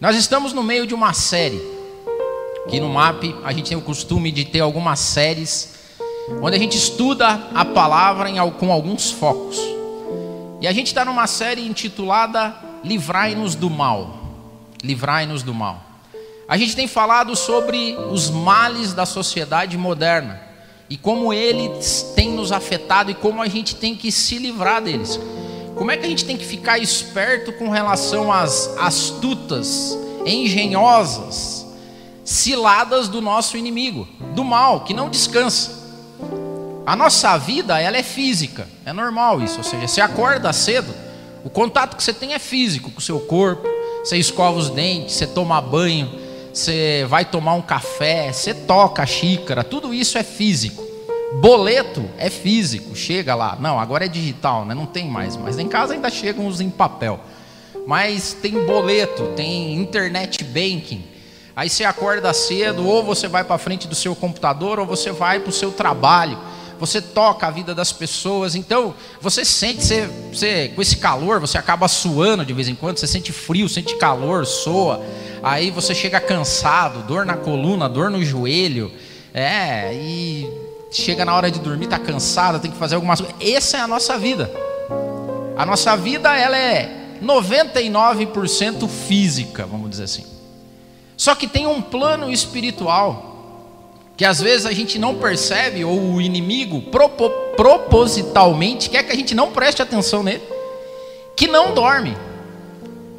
Nós estamos no meio de uma série. Aqui no MAP a gente tem o costume de ter algumas séries onde a gente estuda a palavra em, com alguns focos. E a gente está numa série intitulada Livrai-nos do Mal. Livrai-nos do Mal. A gente tem falado sobre os males da sociedade moderna e como eles têm nos afetado e como a gente tem que se livrar deles. Como é que a gente tem que ficar esperto com relação às astutas, engenhosas, ciladas do nosso inimigo, do mal, que não descansa. A nossa vida, ela é física, é normal isso, ou seja, você acorda cedo, o contato que você tem é físico com o seu corpo, você escova os dentes, você toma banho, você vai tomar um café, você toca a xícara, tudo isso é físico. Boleto é físico, chega lá. Não, agora é digital, né? não tem mais. Mas em casa ainda chegam os em papel. Mas tem boleto, tem internet banking. Aí você acorda cedo, ou você vai para frente do seu computador, ou você vai para o seu trabalho. Você toca a vida das pessoas. Então, você sente, você, você, com esse calor, você acaba suando de vez em quando, você sente frio, sente calor, soa. Aí você chega cansado, dor na coluna, dor no joelho. É, e chega na hora de dormir, está cansada, tem que fazer algumas coisas. Essa é a nossa vida. A nossa vida ela é 99% física, vamos dizer assim. Só que tem um plano espiritual que às vezes a gente não percebe ou o inimigo propositalmente quer que a gente não preste atenção nele, que não dorme,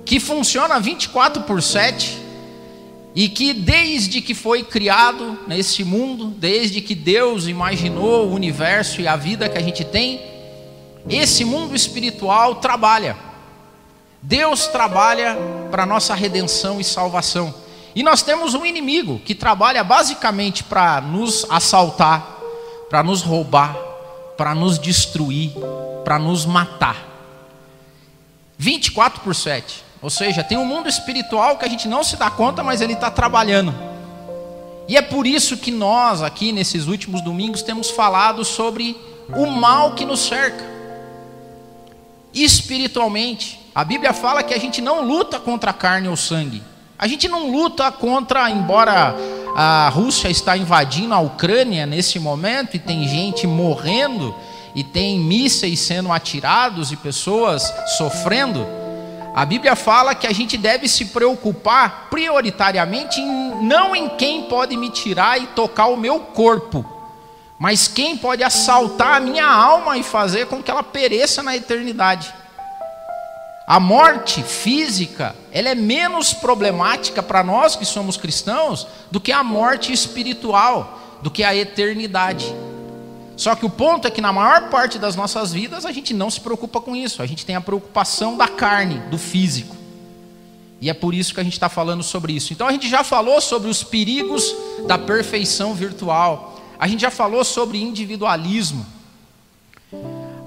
que funciona 24 por 7 e que desde que foi criado nesse mundo, desde que Deus imaginou o universo e a vida que a gente tem, esse mundo espiritual trabalha. Deus trabalha para nossa redenção e salvação. E nós temos um inimigo que trabalha basicamente para nos assaltar, para nos roubar, para nos destruir, para nos matar. 24 por 7. Ou seja, tem um mundo espiritual que a gente não se dá conta, mas ele está trabalhando. E é por isso que nós, aqui nesses últimos domingos, temos falado sobre o mal que nos cerca. Espiritualmente, a Bíblia fala que a gente não luta contra a carne ou sangue. A gente não luta contra, embora a Rússia está invadindo a Ucrânia nesse momento e tem gente morrendo e tem mísseis sendo atirados e pessoas sofrendo. A Bíblia fala que a gente deve se preocupar prioritariamente em, não em quem pode me tirar e tocar o meu corpo, mas quem pode assaltar a minha alma e fazer com que ela pereça na eternidade. A morte física, ela é menos problemática para nós que somos cristãos do que a morte espiritual, do que a eternidade. Só que o ponto é que na maior parte das nossas vidas a gente não se preocupa com isso. A gente tem a preocupação da carne, do físico. E é por isso que a gente está falando sobre isso. Então a gente já falou sobre os perigos da perfeição virtual. A gente já falou sobre individualismo.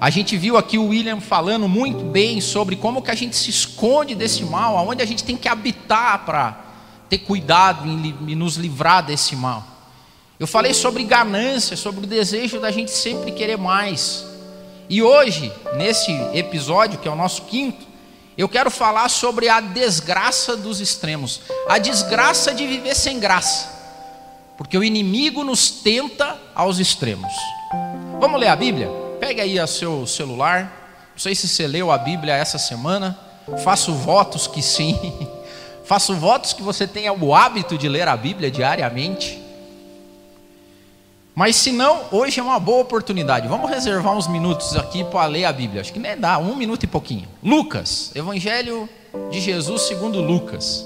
A gente viu aqui o William falando muito bem sobre como que a gente se esconde desse mal, aonde a gente tem que habitar para ter cuidado em nos livrar desse mal. Eu falei sobre ganância, sobre o desejo da gente sempre querer mais. E hoje, nesse episódio, que é o nosso quinto, eu quero falar sobre a desgraça dos extremos, a desgraça de viver sem graça, porque o inimigo nos tenta aos extremos. Vamos ler a Bíblia? Pegue aí o seu celular. Não sei se você leu a Bíblia essa semana. Faço votos que sim. Faço votos que você tenha o hábito de ler a Bíblia diariamente. Mas se não, hoje é uma boa oportunidade. Vamos reservar uns minutos aqui para ler a Bíblia. Acho que nem dá, um minuto e pouquinho. Lucas, Evangelho de Jesus segundo Lucas,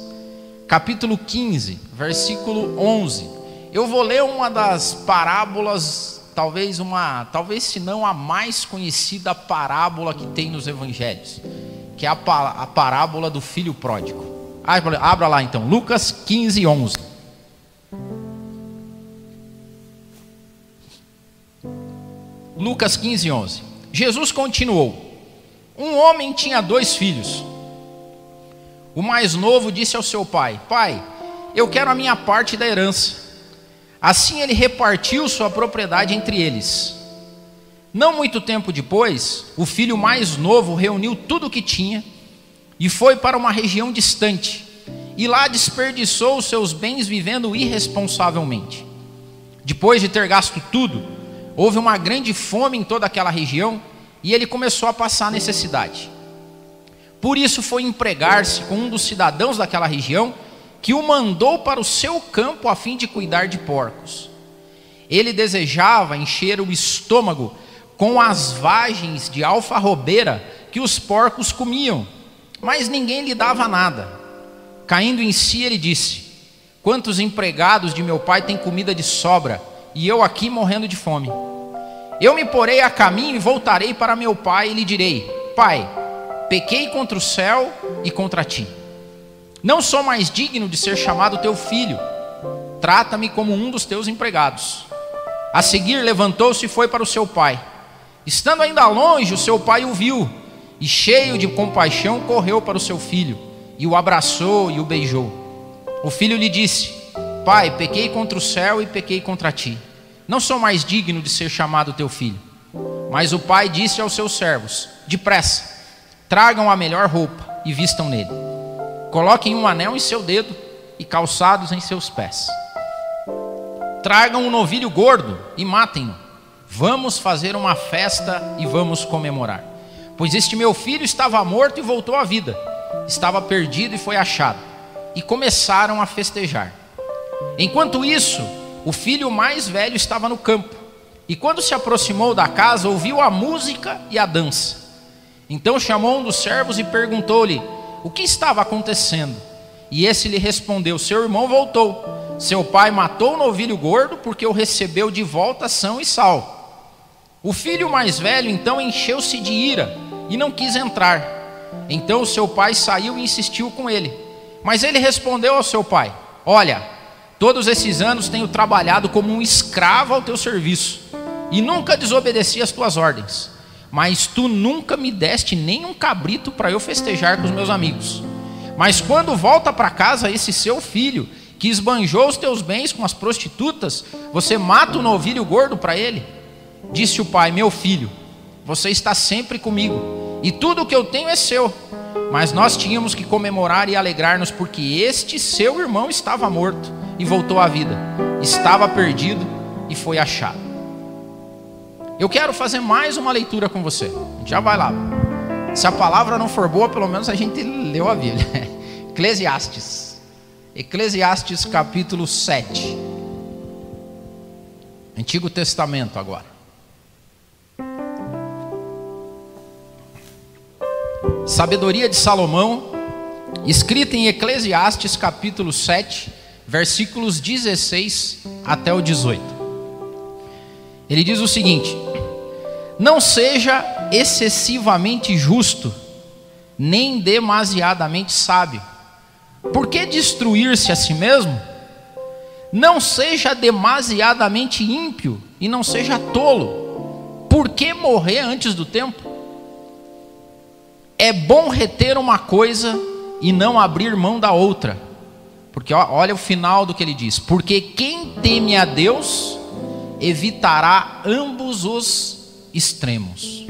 capítulo 15, versículo 11. Eu vou ler uma das parábolas, talvez uma, talvez se não a mais conhecida parábola que tem nos Evangelhos, que é a, a parábola do filho pródigo. Abra lá então, Lucas 15, 11. Lucas 15, 11. Jesus continuou: Um homem tinha dois filhos. O mais novo disse ao seu pai: Pai, eu quero a minha parte da herança. Assim ele repartiu sua propriedade entre eles. Não muito tempo depois, o filho mais novo reuniu tudo o que tinha e foi para uma região distante. e lá desperdiçou os seus bens vivendo irresponsavelmente. Depois de ter gasto tudo, houve uma grande fome em toda aquela região e ele começou a passar necessidade. Por isso foi empregar-se com um dos cidadãos daquela região que o mandou para o seu campo a fim de cuidar de porcos. Ele desejava encher o estômago com as vagens de alfarrobeira que os porcos comiam, mas ninguém lhe dava nada. Caindo em si, ele disse: Quantos empregados de meu pai têm comida de sobra, e eu aqui morrendo de fome? Eu me porei a caminho e voltarei para meu pai e lhe direi: Pai, pequei contra o céu e contra ti. Não sou mais digno de ser chamado teu filho. Trata-me como um dos teus empregados. A seguir, levantou-se e foi para o seu pai. Estando ainda longe, o seu pai o viu e, cheio de compaixão, correu para o seu filho e o abraçou e o beijou. O filho lhe disse: Pai, pequei contra o céu e pequei contra ti. Não sou mais digno de ser chamado teu filho. Mas o pai disse aos seus servos: Depressa, tragam a melhor roupa e vistam nele. Coloquem um anel em seu dedo e calçados em seus pés Tragam um novilho gordo e matem-no. Vamos fazer uma festa e vamos comemorar. Pois este meu filho estava morto e voltou à vida, estava perdido e foi achado. E começaram a festejar. Enquanto isso, o filho mais velho estava no campo. E quando se aproximou da casa, ouviu a música e a dança. Então chamou um dos servos e perguntou-lhe o que estava acontecendo. E esse lhe respondeu: Seu irmão voltou seu pai matou o novilho gordo porque o recebeu de volta são e sal. O filho mais velho então encheu-se de ira e não quis entrar. Então seu pai saiu e insistiu com ele. Mas ele respondeu ao seu pai: Olha, todos esses anos tenho trabalhado como um escravo ao teu serviço e nunca desobedeci às tuas ordens. Mas tu nunca me deste nem um cabrito para eu festejar com os meus amigos. Mas quando volta para casa esse seu filho que esbanjou os teus bens com as prostitutas, você mata o novilho gordo para ele? Disse o pai: Meu filho, você está sempre comigo, e tudo o que eu tenho é seu. Mas nós tínhamos que comemorar e alegrar-nos, porque este seu irmão estava morto e voltou à vida, estava perdido e foi achado. Eu quero fazer mais uma leitura com você. Já vai lá. Se a palavra não for boa, pelo menos a gente leu a Bíblia. Eclesiastes. Eclesiastes capítulo 7. Antigo Testamento agora. Sabedoria de Salomão, escrita em Eclesiastes capítulo 7, versículos 16 até o 18. Ele diz o seguinte: Não seja excessivamente justo, nem demasiadamente sábio por que destruir-se a si mesmo? Não seja demasiadamente ímpio e não seja tolo. Por que morrer antes do tempo? É bom reter uma coisa e não abrir mão da outra. Porque olha o final do que ele diz: Porque quem teme a Deus evitará ambos os extremos.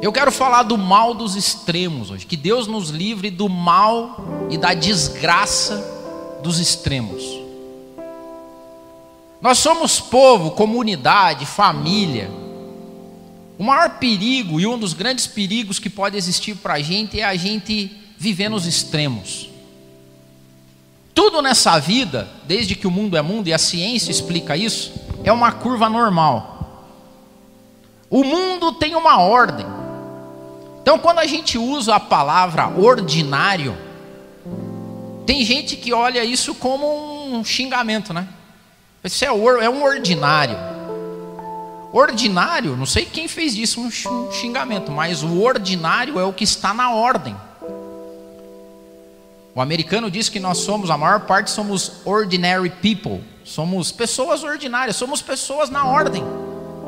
Eu quero falar do mal dos extremos hoje. Que Deus nos livre do mal e da desgraça dos extremos. Nós somos povo, comunidade, família. O maior perigo e um dos grandes perigos que pode existir para a gente é a gente viver nos extremos. Tudo nessa vida, desde que o mundo é mundo e a ciência explica isso, é uma curva normal. O mundo tem uma ordem. Então, quando a gente usa a palavra ordinário, tem gente que olha isso como um xingamento, né? Isso é, é um ordinário. Ordinário, não sei quem fez isso um xingamento, mas o ordinário é o que está na ordem. O americano diz que nós somos, a maior parte somos ordinary people, somos pessoas ordinárias, somos pessoas na ordem,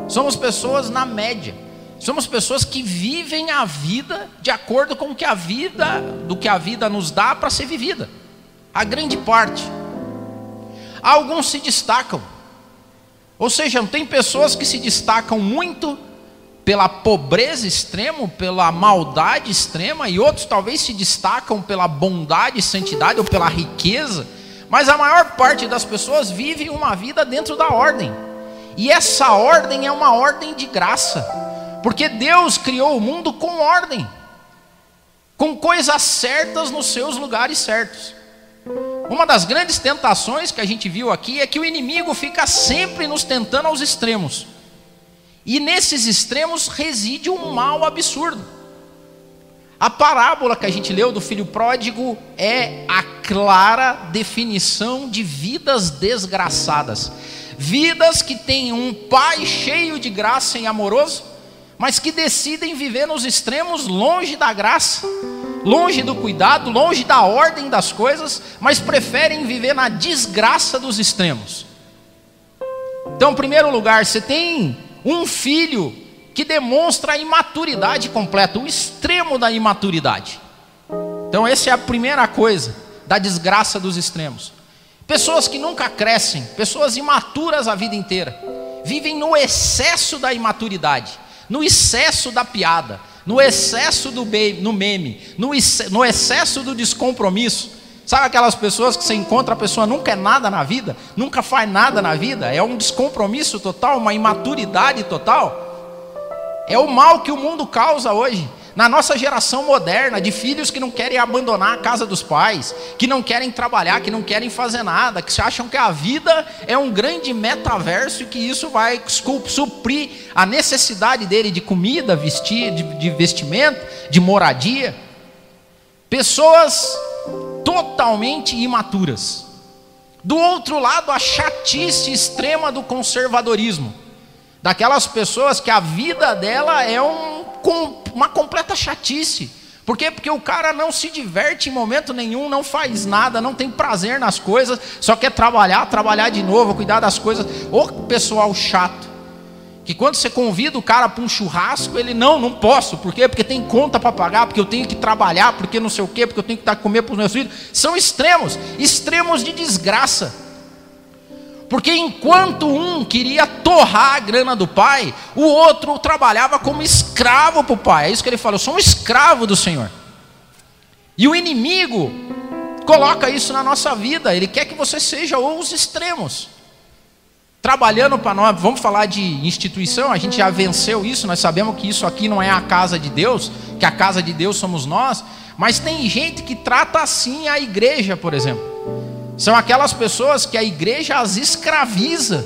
somos pessoas na média. Somos pessoas que vivem a vida de acordo com o que a vida, do que a vida nos dá para ser vivida. A grande parte. Alguns se destacam. Ou seja, tem pessoas que se destacam muito pela pobreza extrema, pela maldade extrema, e outros talvez se destacam pela bondade e santidade ou pela riqueza, mas a maior parte das pessoas vive uma vida dentro da ordem. E essa ordem é uma ordem de graça, porque Deus criou o mundo com ordem, com coisas certas nos seus lugares certos. Uma das grandes tentações que a gente viu aqui é que o inimigo fica sempre nos tentando aos extremos. E nesses extremos reside um mal absurdo. A parábola que a gente leu do filho pródigo é a clara definição de vidas desgraçadas. Vidas que têm um pai cheio de graça e amoroso, mas que decidem viver nos extremos longe da graça, longe do cuidado, longe da ordem das coisas, mas preferem viver na desgraça dos extremos. Então, em primeiro lugar, você tem um filho que demonstra a imaturidade completa, o extremo da imaturidade. Então, essa é a primeira coisa da desgraça dos extremos. Pessoas que nunca crescem, pessoas imaturas a vida inteira, vivem no excesso da imaturidade, no excesso da piada, no excesso do no meme, no excesso do descompromisso. Sabe aquelas pessoas que você encontra, a pessoa nunca é nada na vida, nunca faz nada na vida, é um descompromisso total, uma imaturidade total. É o mal que o mundo causa hoje. Na nossa geração moderna, de filhos que não querem abandonar a casa dos pais, que não querem trabalhar, que não querem fazer nada, que acham que a vida é um grande metaverso e que isso vai suprir a necessidade dele de comida, vestir, de, de vestimento, de moradia. Pessoas totalmente imaturas. Do outro lado, a chatice extrema do conservadorismo. Daquelas pessoas que a vida dela é um, uma completa chatice. Por quê? Porque o cara não se diverte em momento nenhum, não faz nada, não tem prazer nas coisas, só quer trabalhar, trabalhar de novo, cuidar das coisas. Ô pessoal chato. Que quando você convida o cara para um churrasco, ele não, não posso. Por quê? Porque tem conta para pagar, porque eu tenho que trabalhar, porque não sei o quê, porque eu tenho que dar comer para os meus filhos. São extremos, extremos de desgraça. Porque enquanto um queria torrar a grana do pai, o outro trabalhava como escravo para o pai. É isso que ele falou: eu sou um escravo do Senhor. E o inimigo coloca isso na nossa vida, ele quer que você seja os extremos trabalhando para nós, vamos falar de instituição, a gente já venceu isso, nós sabemos que isso aqui não é a casa de Deus, que a casa de Deus somos nós, mas tem gente que trata assim a igreja, por exemplo. São aquelas pessoas que a igreja as escraviza.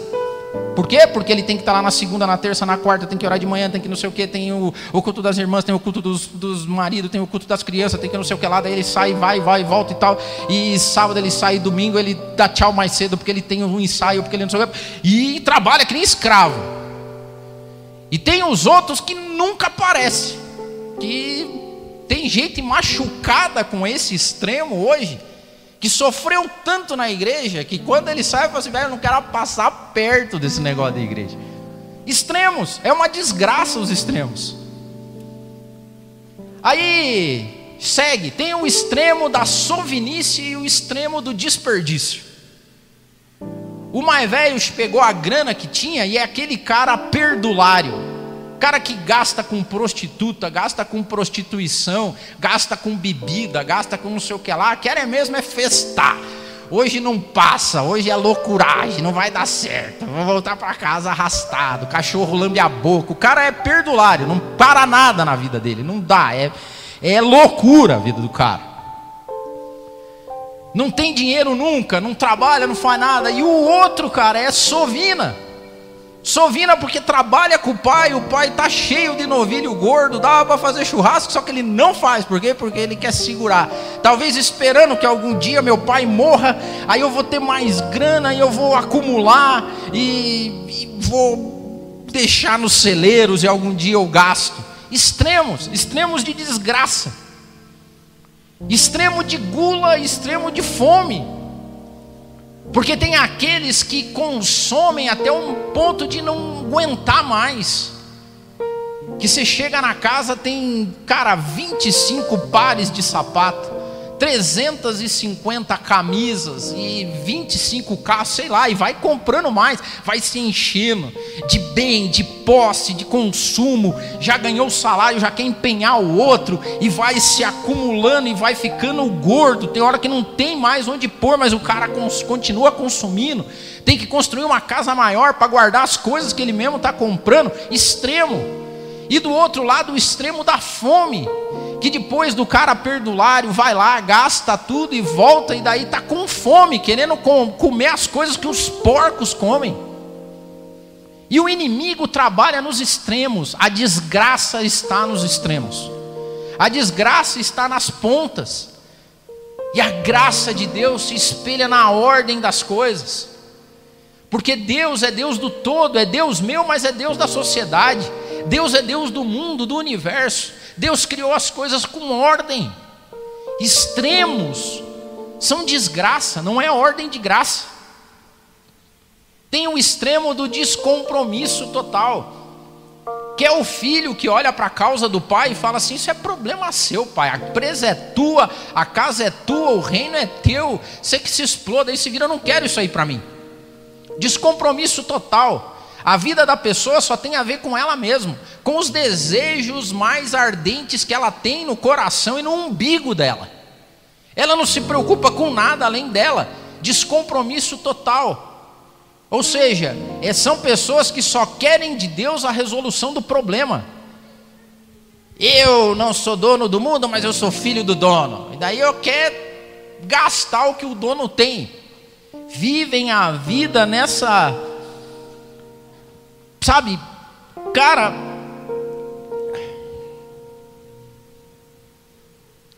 Por quê? Porque ele tem que estar lá na segunda, na terça, na quarta, tem que orar de manhã, tem que não sei o que, tem o, o, culto das irmãs, tem o culto dos, dos maridos, tem o culto das crianças, tem que não sei o que lá, daí ele sai, vai, vai, volta e tal. E sábado ele sai, domingo ele dá tchau mais cedo porque ele tem um ensaio, porque ele não sei o que. E trabalha que nem escravo. E tem os outros que nunca aparecem. Que tem gente machucada com esse extremo hoje que sofreu tanto na igreja que quando ele sai, fala assim: velho, eu não quero passar perto desse negócio da igreja. Extremos, é uma desgraça os extremos. Aí segue, tem o extremo da sovinice e o extremo do desperdício. O mais velho pegou a grana que tinha e é aquele cara perdulário Cara que gasta com prostituta, gasta com prostituição, gasta com bebida, gasta com não sei o que lá, quer é mesmo é festar. Hoje não passa, hoje é loucuragem, não vai dar certo. Vou voltar para casa arrastado, cachorro lambe a boca. O cara é perdulário, não para nada na vida dele, não dá, é, é loucura a vida do cara. Não tem dinheiro nunca, não trabalha, não faz nada. E o outro, cara, é sovina. Sovina porque trabalha com o pai, o pai está cheio de novilho gordo, dava para fazer churrasco, só que ele não faz, por quê? Porque ele quer segurar. Talvez esperando que algum dia meu pai morra, aí eu vou ter mais grana e eu vou acumular e, e vou deixar nos celeiros e algum dia eu gasto. Extremos, extremos de desgraça, extremo de gula, extremo de fome. Porque tem aqueles que consomem até um ponto de não aguentar mais. Que você chega na casa, tem, cara, 25 pares de sapato, 350 camisas e 25 carros, sei lá, e vai comprando mais, vai se enchendo de bem, de posse, de consumo, já ganhou o salário, já quer empenhar o outro, e vai se acumulando e vai ficando gordo. Tem hora que não tem mais onde pôr, mas o cara continua consumindo. Tem que construir uma casa maior para guardar as coisas que ele mesmo está comprando. Extremo. E do outro lado, o extremo da fome que depois do cara perdulário vai lá, gasta tudo e volta, e daí está com fome, querendo comer as coisas que os porcos comem. E o inimigo trabalha nos extremos, a desgraça está nos extremos, a desgraça está nas pontas, e a graça de Deus se espelha na ordem das coisas, porque Deus é Deus do todo, é Deus meu, mas é Deus da sociedade, Deus é Deus do mundo, do universo. Deus criou as coisas com ordem. Extremos são desgraça, não é ordem de graça. Tem o extremo do descompromisso total. Que é o filho que olha para a causa do pai e fala assim: Isso é problema seu, pai. A presa é tua, a casa é tua, o reino é teu. Você que se exploda aí, se vira, eu não quero isso aí para mim. Descompromisso total. A vida da pessoa só tem a ver com ela mesma, com os desejos mais ardentes que ela tem no coração e no umbigo dela. Ela não se preocupa com nada além dela, descompromisso total. Ou seja, é, são pessoas que só querem de Deus a resolução do problema. Eu não sou dono do mundo, mas eu sou filho do dono. E daí eu quero gastar o que o dono tem. Vivem a vida nessa Sabe, cara.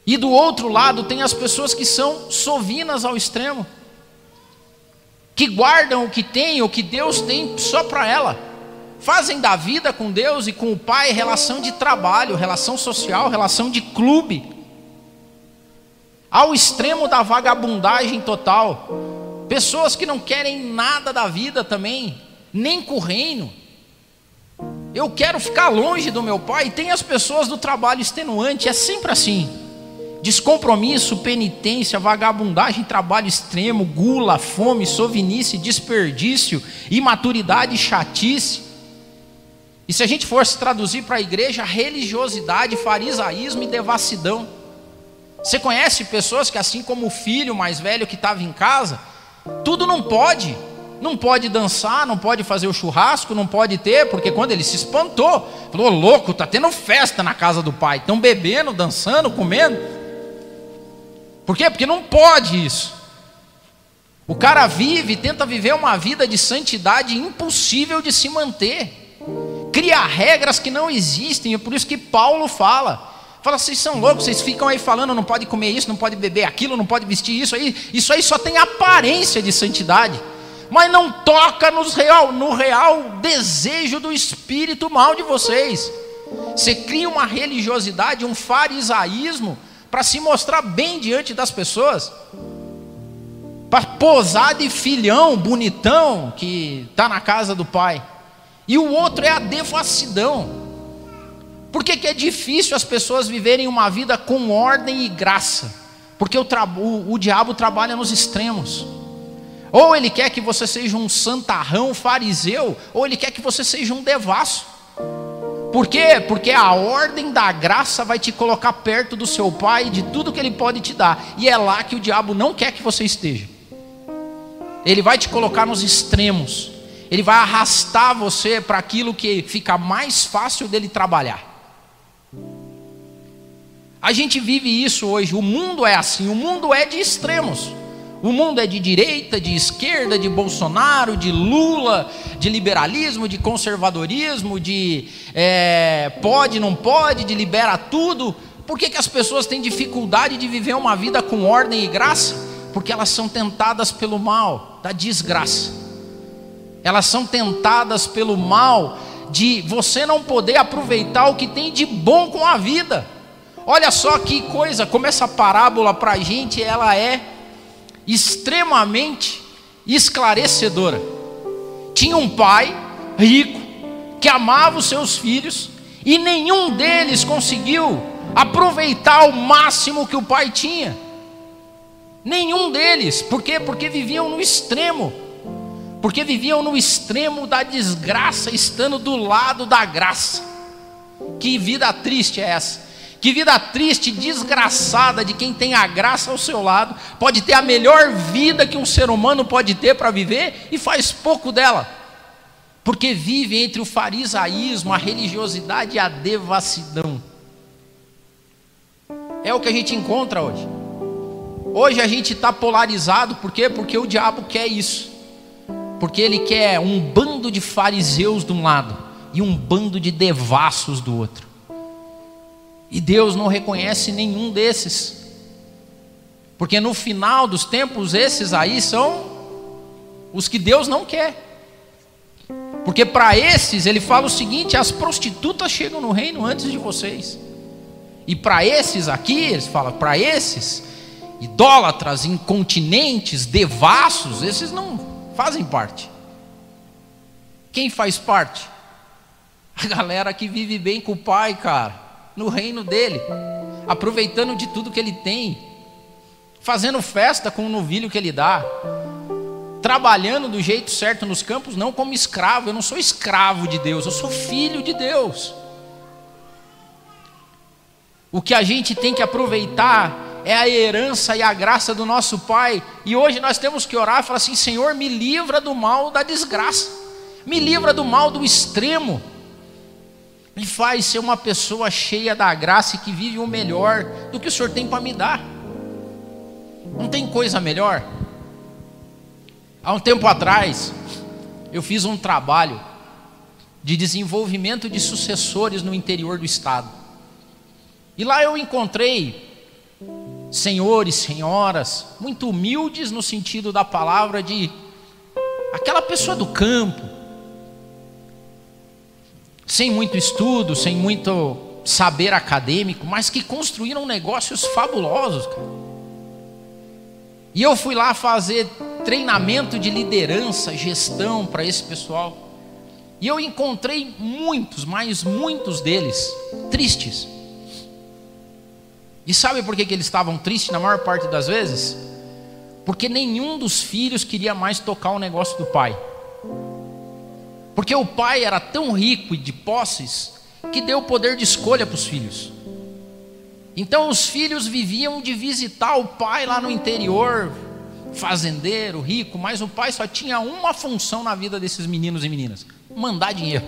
E do outro lado tem as pessoas que são sovinas ao extremo, que guardam o que tem, o que Deus tem só para ela. Fazem da vida com Deus e com o Pai relação de trabalho, relação social, relação de clube. Ao extremo da vagabundagem total. Pessoas que não querem nada da vida também, nem com o reino. Eu quero ficar longe do meu pai. Tem as pessoas do trabalho extenuante, é sempre assim. Descompromisso, penitência, vagabundagem, trabalho extremo, gula, fome, sovinice, desperdício, imaturidade, chatice. E se a gente fosse traduzir para a igreja, religiosidade, farisaísmo e devassidão. Você conhece pessoas que, assim como o filho mais velho que estava em casa, tudo não pode. Não pode dançar, não pode fazer o churrasco, não pode ter, porque quando ele se espantou, falou: louco, tá tendo festa na casa do pai, estão bebendo, dançando, comendo. Por quê? Porque não pode isso. O cara vive, tenta viver uma vida de santidade impossível de se manter. Cria regras que não existem, é por isso que Paulo fala. Fala, vocês são loucos, vocês ficam aí falando, não pode comer isso, não pode beber aquilo, não pode vestir isso aí. Isso aí só tem aparência de santidade mas não toca nos real, no real desejo do espírito mal de vocês. Você cria uma religiosidade, um farisaísmo, para se mostrar bem diante das pessoas, para posar de filhão bonitão que está na casa do pai, e o outro é a devassidão. Por que, que é difícil as pessoas viverem uma vida com ordem e graça? Porque o, o, o diabo trabalha nos extremos. Ou ele quer que você seja um santarrão fariseu, ou ele quer que você seja um devasso. Por quê? Porque a ordem da graça vai te colocar perto do seu pai de tudo que ele pode te dar. E é lá que o diabo não quer que você esteja. Ele vai te colocar nos extremos. Ele vai arrastar você para aquilo que fica mais fácil dele trabalhar. A gente vive isso hoje. O mundo é assim. O mundo é de extremos. O mundo é de direita, de esquerda, de Bolsonaro, de Lula, de liberalismo, de conservadorismo, de é, pode, não pode, de libera tudo. Por que, que as pessoas têm dificuldade de viver uma vida com ordem e graça? Porque elas são tentadas pelo mal, da desgraça. Elas são tentadas pelo mal de você não poder aproveitar o que tem de bom com a vida. Olha só que coisa, como essa parábola para a gente ela é extremamente esclarecedora. Tinha um pai rico que amava os seus filhos e nenhum deles conseguiu aproveitar o máximo que o pai tinha. Nenhum deles. Por quê? Porque viviam no extremo. Porque viviam no extremo da desgraça, estando do lado da graça. Que vida triste é essa? Que vida triste, desgraçada de quem tem a graça ao seu lado, pode ter a melhor vida que um ser humano pode ter para viver e faz pouco dela, porque vive entre o farisaísmo, a religiosidade e a devassidão. É o que a gente encontra hoje. Hoje a gente está polarizado, por quê? Porque o diabo quer isso. Porque ele quer um bando de fariseus de um lado e um bando de devassos do outro. E Deus não reconhece nenhum desses. Porque no final dos tempos, esses aí são os que Deus não quer. Porque para esses, ele fala o seguinte: as prostitutas chegam no reino antes de vocês. E para esses aqui, eles falam, para esses idólatras, incontinentes, devassos, esses não fazem parte. Quem faz parte? A galera que vive bem com o pai, cara no reino dele, aproveitando de tudo que ele tem, fazendo festa com o novilho que ele dá, trabalhando do jeito certo nos campos, não como escravo. Eu não sou escravo de Deus, eu sou filho de Deus. O que a gente tem que aproveitar é a herança e a graça do nosso Pai. E hoje nós temos que orar e falar assim: Senhor, me livra do mal da desgraça, me livra do mal do extremo me faz ser uma pessoa cheia da graça e que vive o melhor do que o Senhor tem para me dar. Não tem coisa melhor? Há um tempo atrás, eu fiz um trabalho de desenvolvimento de sucessores no interior do estado. E lá eu encontrei senhores, senhoras, muito humildes no sentido da palavra de aquela pessoa do campo, sem muito estudo, sem muito saber acadêmico, mas que construíram negócios fabulosos. Cara. E eu fui lá fazer treinamento de liderança, gestão para esse pessoal. E eu encontrei muitos, mas muitos deles tristes. E sabe por que, que eles estavam tristes na maior parte das vezes? Porque nenhum dos filhos queria mais tocar o negócio do pai. Porque o pai era tão rico e de posses que deu poder de escolha para os filhos. Então os filhos viviam de visitar o pai lá no interior, fazendeiro, rico, mas o pai só tinha uma função na vida desses meninos e meninas: mandar dinheiro.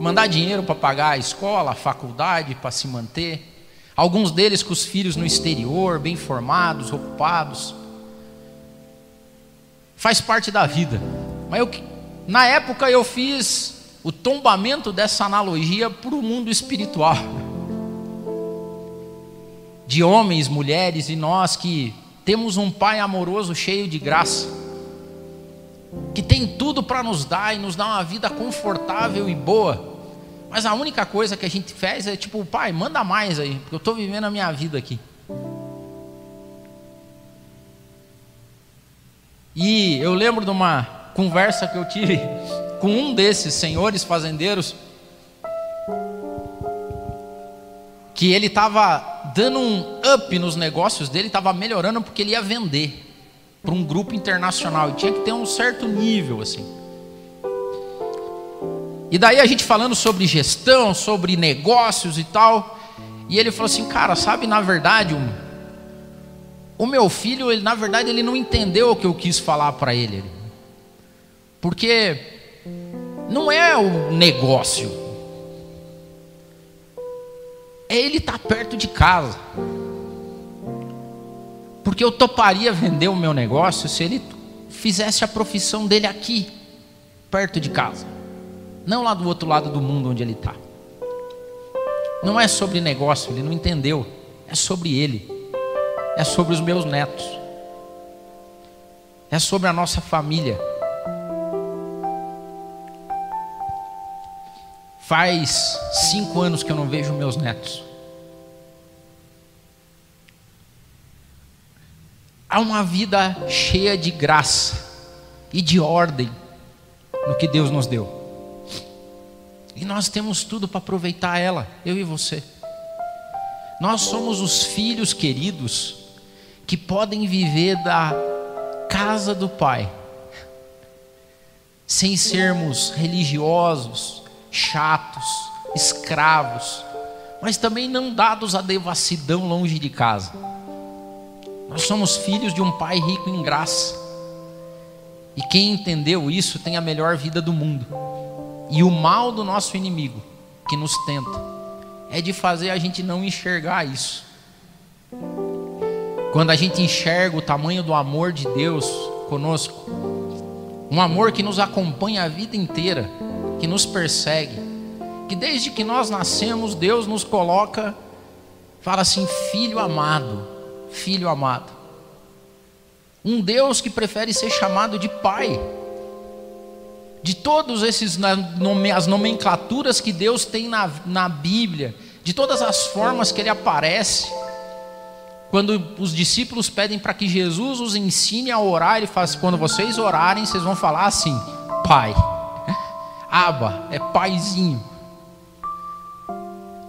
Mandar dinheiro para pagar a escola, a faculdade, para se manter. Alguns deles com os filhos no exterior, bem formados, ocupados. Faz parte da vida. Mas eu na época eu fiz o tombamento dessa analogia para o mundo espiritual. De homens, mulheres e nós que temos um Pai amoroso cheio de graça, que tem tudo para nos dar e nos dar uma vida confortável e boa. Mas a única coisa que a gente fez é tipo, pai, manda mais aí, porque eu estou vivendo a minha vida aqui. E eu lembro de uma conversa que eu tive com um desses senhores fazendeiros, que ele estava dando um up nos negócios dele, estava melhorando porque ele ia vender para um grupo internacional e tinha que ter um certo nível assim. E daí a gente falando sobre gestão, sobre negócios e tal, e ele falou assim, cara, sabe, na verdade, o, o meu filho, ele, na verdade, ele não entendeu o que eu quis falar para ele. Porque não é o negócio, é ele estar tá perto de casa. Porque eu toparia vender o meu negócio se ele fizesse a profissão dele aqui, perto de casa, não lá do outro lado do mundo onde ele está. Não é sobre negócio, ele não entendeu, é sobre ele, é sobre os meus netos, é sobre a nossa família. Faz cinco anos que eu não vejo meus netos. Há uma vida cheia de graça e de ordem no que Deus nos deu. E nós temos tudo para aproveitar ela, eu e você. Nós somos os filhos queridos que podem viver da casa do Pai, sem sermos religiosos, chatos, escravos, mas também não dados à devassidão longe de casa. Nós somos filhos de um Pai rico em graça. E quem entendeu isso tem a melhor vida do mundo. E o mal do nosso inimigo, que nos tenta, é de fazer a gente não enxergar isso. Quando a gente enxerga o tamanho do amor de Deus conosco, um amor que nos acompanha a vida inteira, que nos persegue, que desde que nós nascemos, Deus nos coloca, fala assim: filho amado, filho amado. Um Deus que prefere ser chamado de Pai. De todos esses as nomenclaturas que Deus tem na, na Bíblia, de todas as formas que Ele aparece, quando os discípulos pedem para que Jesus os ensine a orar, ele fala assim, quando vocês orarem, vocês vão falar assim: Pai. Aba é paizinho.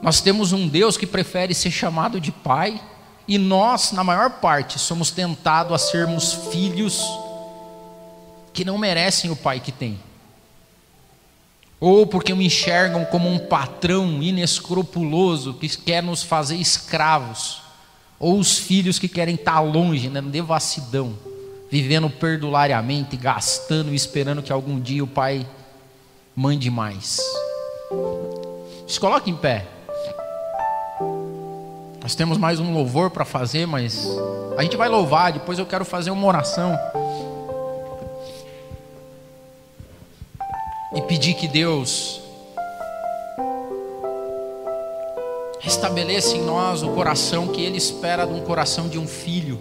Nós temos um Deus que prefere ser chamado de Pai e nós, na maior parte, somos tentados a sermos filhos que não merecem o pai que tem. Ou porque me enxergam como um patrão inescrupuloso que quer nos fazer escravos. Ou os filhos que querem estar longe, na né, devassidão, vivendo perdulariamente, gastando e esperando que algum dia o pai mande mais. Se coloque em pé. Nós temos mais um louvor para fazer, mas a gente vai louvar, depois eu quero fazer uma oração. E pedir que Deus estabeleça em nós o coração que Ele espera de um coração de um filho,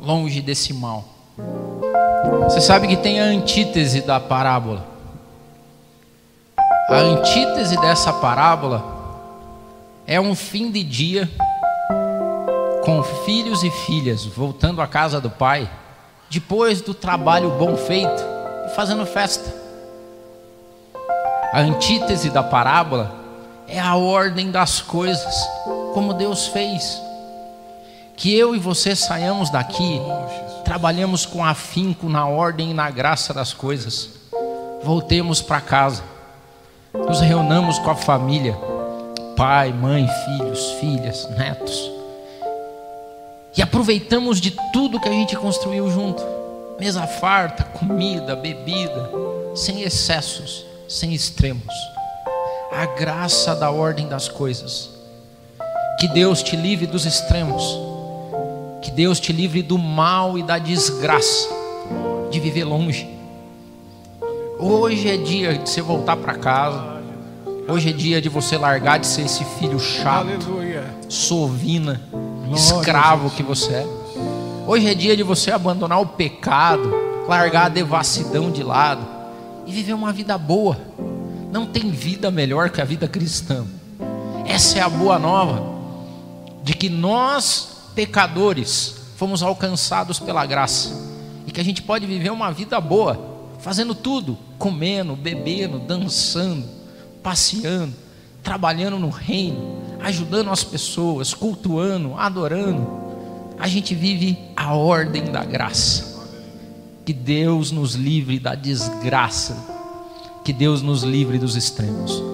longe desse mal. Você sabe que tem a antítese da parábola. A antítese dessa parábola é um fim de dia com filhos e filhas voltando à casa do pai, depois do trabalho bom feito e fazendo festa. A antítese da parábola é a ordem das coisas, como Deus fez. Que eu e você saiamos daqui, trabalhemos com afinco na ordem e na graça das coisas, voltemos para casa, nos reunamos com a família, pai, mãe, filhos, filhas, netos e aproveitamos de tudo que a gente construiu junto. Mesa farta, comida, bebida, sem excessos, sem extremos. A graça da ordem das coisas. Que Deus te livre dos extremos. Que Deus te livre do mal e da desgraça de viver longe. Hoje é dia de você voltar para casa. Hoje é dia de você largar de ser esse filho chato, Aleluia. sovina escravo que você é. Hoje é dia de você abandonar o pecado, largar a devassidão de lado e viver uma vida boa. Não tem vida melhor que a vida cristã. Essa é a boa nova de que nós, pecadores, fomos alcançados pela graça e que a gente pode viver uma vida boa, fazendo tudo, comendo, bebendo, dançando, passeando, trabalhando no reino, ajudando as pessoas, cultuando, adorando, a gente vive a ordem da graça. Que Deus nos livre da desgraça, que Deus nos livre dos extremos.